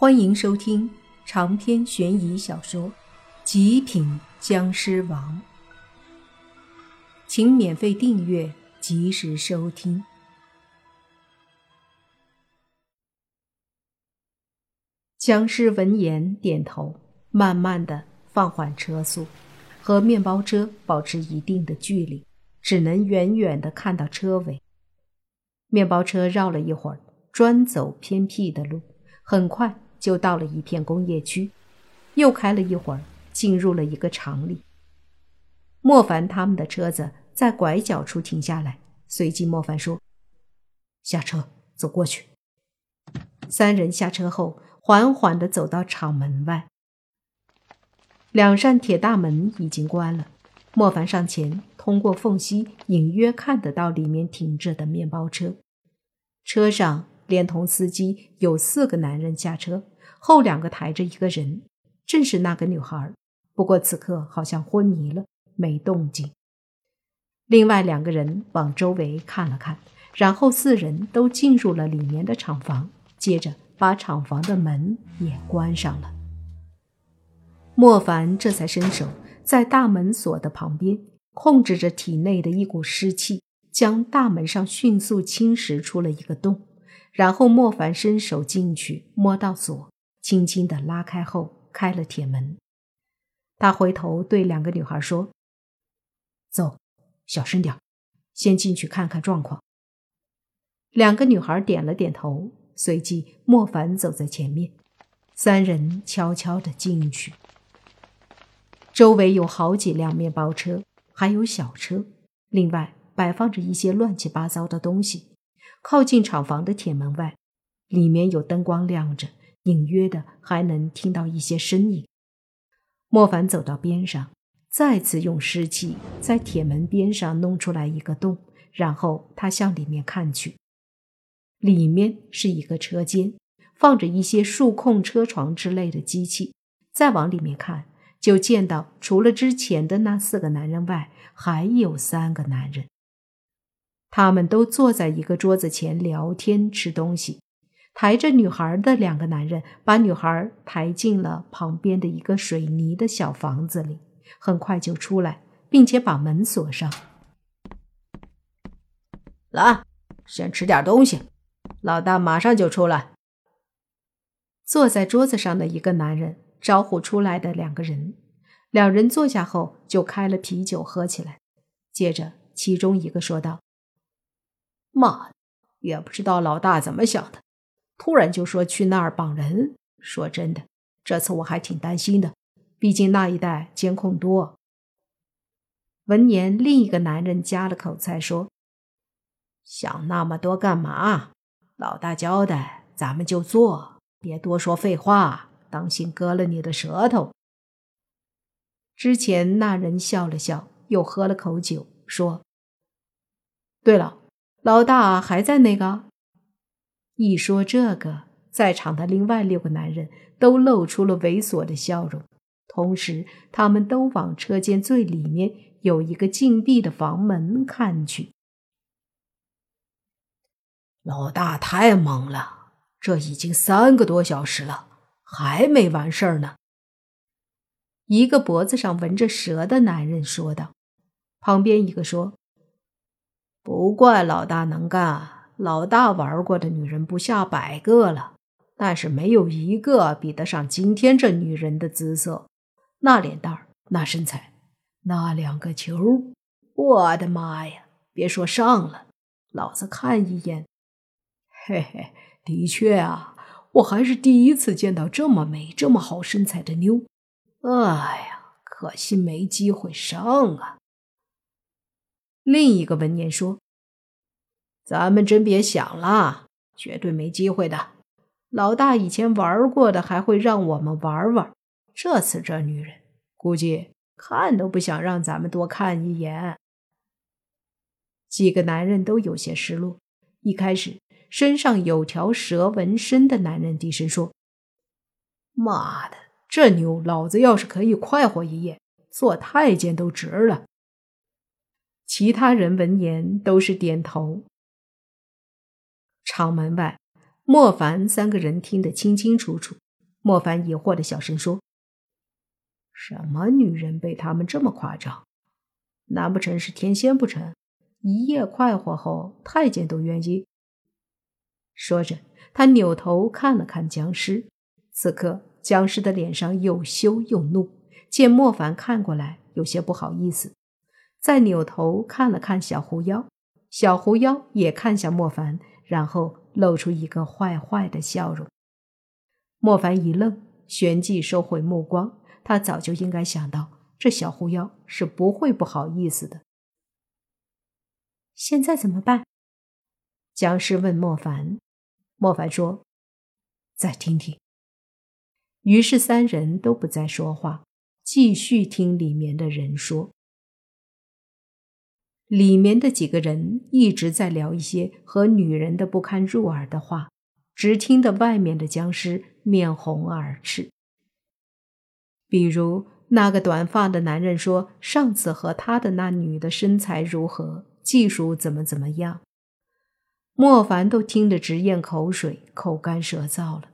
欢迎收听长篇悬疑小说《极品僵尸王》，请免费订阅，及时收听。僵尸闻言点头，慢慢的放缓车速，和面包车保持一定的距离，只能远远的看到车尾。面包车绕了一会儿，专走偏僻的路，很快。就到了一片工业区，又开了一会儿，进入了一个厂里。莫凡他们的车子在拐角处停下来，随即莫凡说：“下车，走过去。”三人下车后，缓缓地走到厂门外。两扇铁大门已经关了，莫凡上前，通过缝隙隐约看得到里面停着的面包车，车上。连同司机有四个男人下车，后两个抬着一个人，正是那个女孩。不过此刻好像昏迷了，没动静。另外两个人往周围看了看，然后四人都进入了里面的厂房，接着把厂房的门也关上了。莫凡这才伸手在大门锁的旁边，控制着体内的一股湿气，将大门上迅速侵蚀出了一个洞。然后莫凡伸手进去，摸到锁，轻轻的拉开后，开了铁门。他回头对两个女孩说：“走，小声点，先进去看看状况。”两个女孩点了点头，随即莫凡走在前面，三人悄悄的进去。周围有好几辆面包车，还有小车，另外摆放着一些乱七八糟的东西。靠近厂房的铁门外，里面有灯光亮着，隐约的还能听到一些声音。莫凡走到边上，再次用湿气在铁门边上弄出来一个洞，然后他向里面看去，里面是一个车间，放着一些数控车床之类的机器。再往里面看，就见到除了之前的那四个男人外，还有三个男人。他们都坐在一个桌子前聊天吃东西，抬着女孩的两个男人把女孩抬进了旁边的一个水泥的小房子里，很快就出来，并且把门锁上。来，先吃点东西，老大马上就出来。坐在桌子上的一个男人招呼出来的两个人，两人坐下后就开了啤酒喝起来。接着，其中一个说道。妈，也不知道老大怎么想的，突然就说去那儿绑人。说真的，这次我还挺担心的，毕竟那一带监控多。闻言，另一个男人夹了口菜说：“想那么多干嘛？老大交代，咱们就做，别多说废话，当心割了你的舌头。”之前那人笑了笑，又喝了口酒，说：“对了。”老大还在那个。一说这个，在场的另外六个男人都露出了猥琐的笑容，同时他们都往车间最里面有一个禁闭的房门看去。老大太猛了，这已经三个多小时了，还没完事儿呢。一个脖子上纹着蛇的男人说道。旁边一个说。不怪老大能干，老大玩过的女人不下百个了，但是没有一个比得上今天这女人的姿色。那脸蛋儿，那身材，那两个球，我的妈呀！别说上了，老子看一眼，嘿嘿，的确啊，我还是第一次见到这么美、这么好身材的妞。哎呀，可惜没机会上啊。另一个文言说：“咱们真别想了，绝对没机会的。老大以前玩过的，还会让我们玩玩。这次这女人，估计看都不想让咱们多看一眼。”几个男人都有些失落。一开始，身上有条蛇纹身的男人低声说：“妈的，这妞，老子要是可以快活一夜，做太监都值了。”其他人闻言都是点头。厂门外，莫凡三个人听得清清楚楚，莫凡疑惑的小声说：“什么女人被他们这么夸张？难不成是天仙不成？一夜快活后，太监都愿意？”说着，他扭头看了看僵尸。此刻，僵尸的脸上又羞又怒，见莫凡看过来，有些不好意思，再扭头看了看小狐妖，小狐妖也看向莫凡，然后露出一个坏坏的笑容。莫凡一愣，旋即收回目光。他早就应该想到，这小狐妖是不会不好意思的。现在怎么办？僵尸问莫凡。莫凡说：“再听听。”于是三人都不再说话，继续听里面的人说。里面的几个人一直在聊一些和女人的不堪入耳的话，只听得外面的僵尸面红耳赤。比如那个短发的男人说：“上次和他的那女的身材如何，技术怎么怎么样。”莫凡都听得直咽口水，口干舌燥了。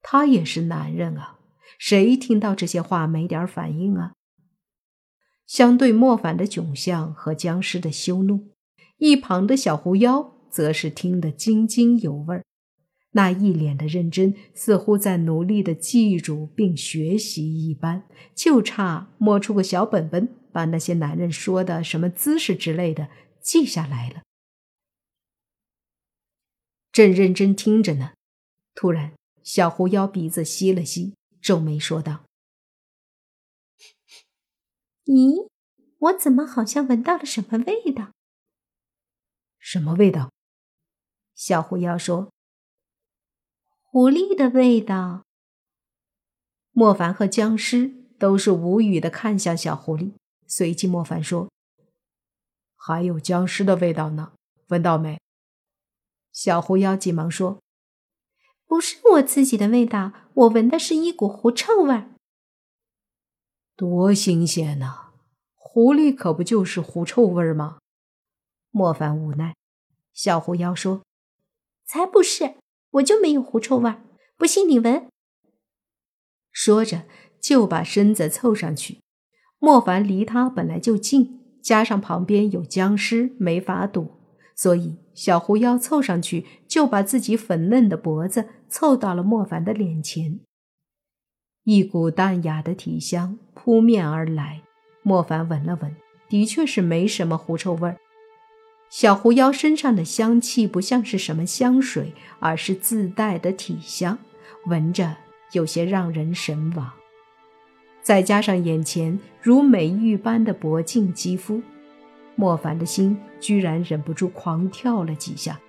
他也是男人啊，谁听到这些话没点反应啊？相对莫凡的窘相和僵尸的羞怒，一旁的小狐妖则是听得津津有味儿，那一脸的认真，似乎在努力的记住并学习一般，就差摸出个小本本，把那些男人说的什么姿势之类的记下来了。正认真听着呢，突然，小狐妖鼻子吸了吸，皱眉说道：“咦，我怎么好像闻到了什么味道？”“什么味道？”小狐妖说：“狐狸的味道。”莫凡和僵尸都是无语的看向小狐狸，随即莫凡说：“还有僵尸的味道呢，闻到没？”小狐妖急忙说：“不是我自己的味道，我闻的是一股狐臭味儿。多新鲜呐！狐狸可不就是狐臭味儿吗？”莫凡无奈。小狐妖说：“才不是，我就没有狐臭味儿，不信你闻。”说着就把身子凑上去。莫凡离他本来就近，加上旁边有僵尸，没法躲。所以，小狐妖凑上去，就把自己粉嫩的脖子凑到了莫凡的脸前。一股淡雅的体香扑面而来，莫凡闻了闻，的确是没什么狐臭味儿。小狐妖身上的香气不像是什么香水，而是自带的体香，闻着有些让人神往。再加上眼前如美玉般的薄净肌肤。莫凡的心居然忍不住狂跳了几下，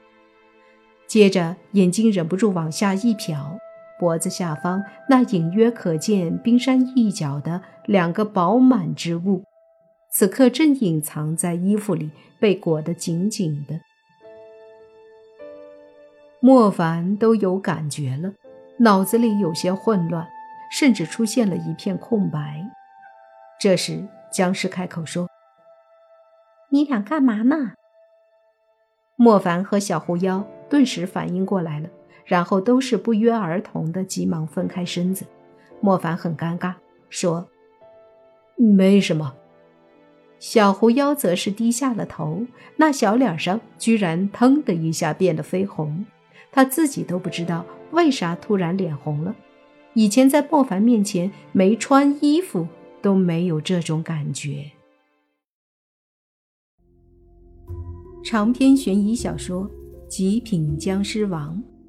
接着眼睛忍不住往下一瞟，脖子下方那隐约可见冰山一角的两个饱满之物，此刻正隐藏在衣服里，被裹得紧紧的。莫凡都有感觉了，脑子里有些混乱，甚至出现了一片空白。这时，僵尸开口说。你俩干嘛呢？莫凡和小狐妖顿时反应过来了，然后都是不约而同的急忙分开身子。莫凡很尴尬，说：“没什么。”小狐妖则是低下了头，那小脸上居然腾的一下变得绯红，他自己都不知道为啥突然脸红了。以前在莫凡面前没穿衣服都没有这种感觉。长篇悬疑小说《极品僵尸王》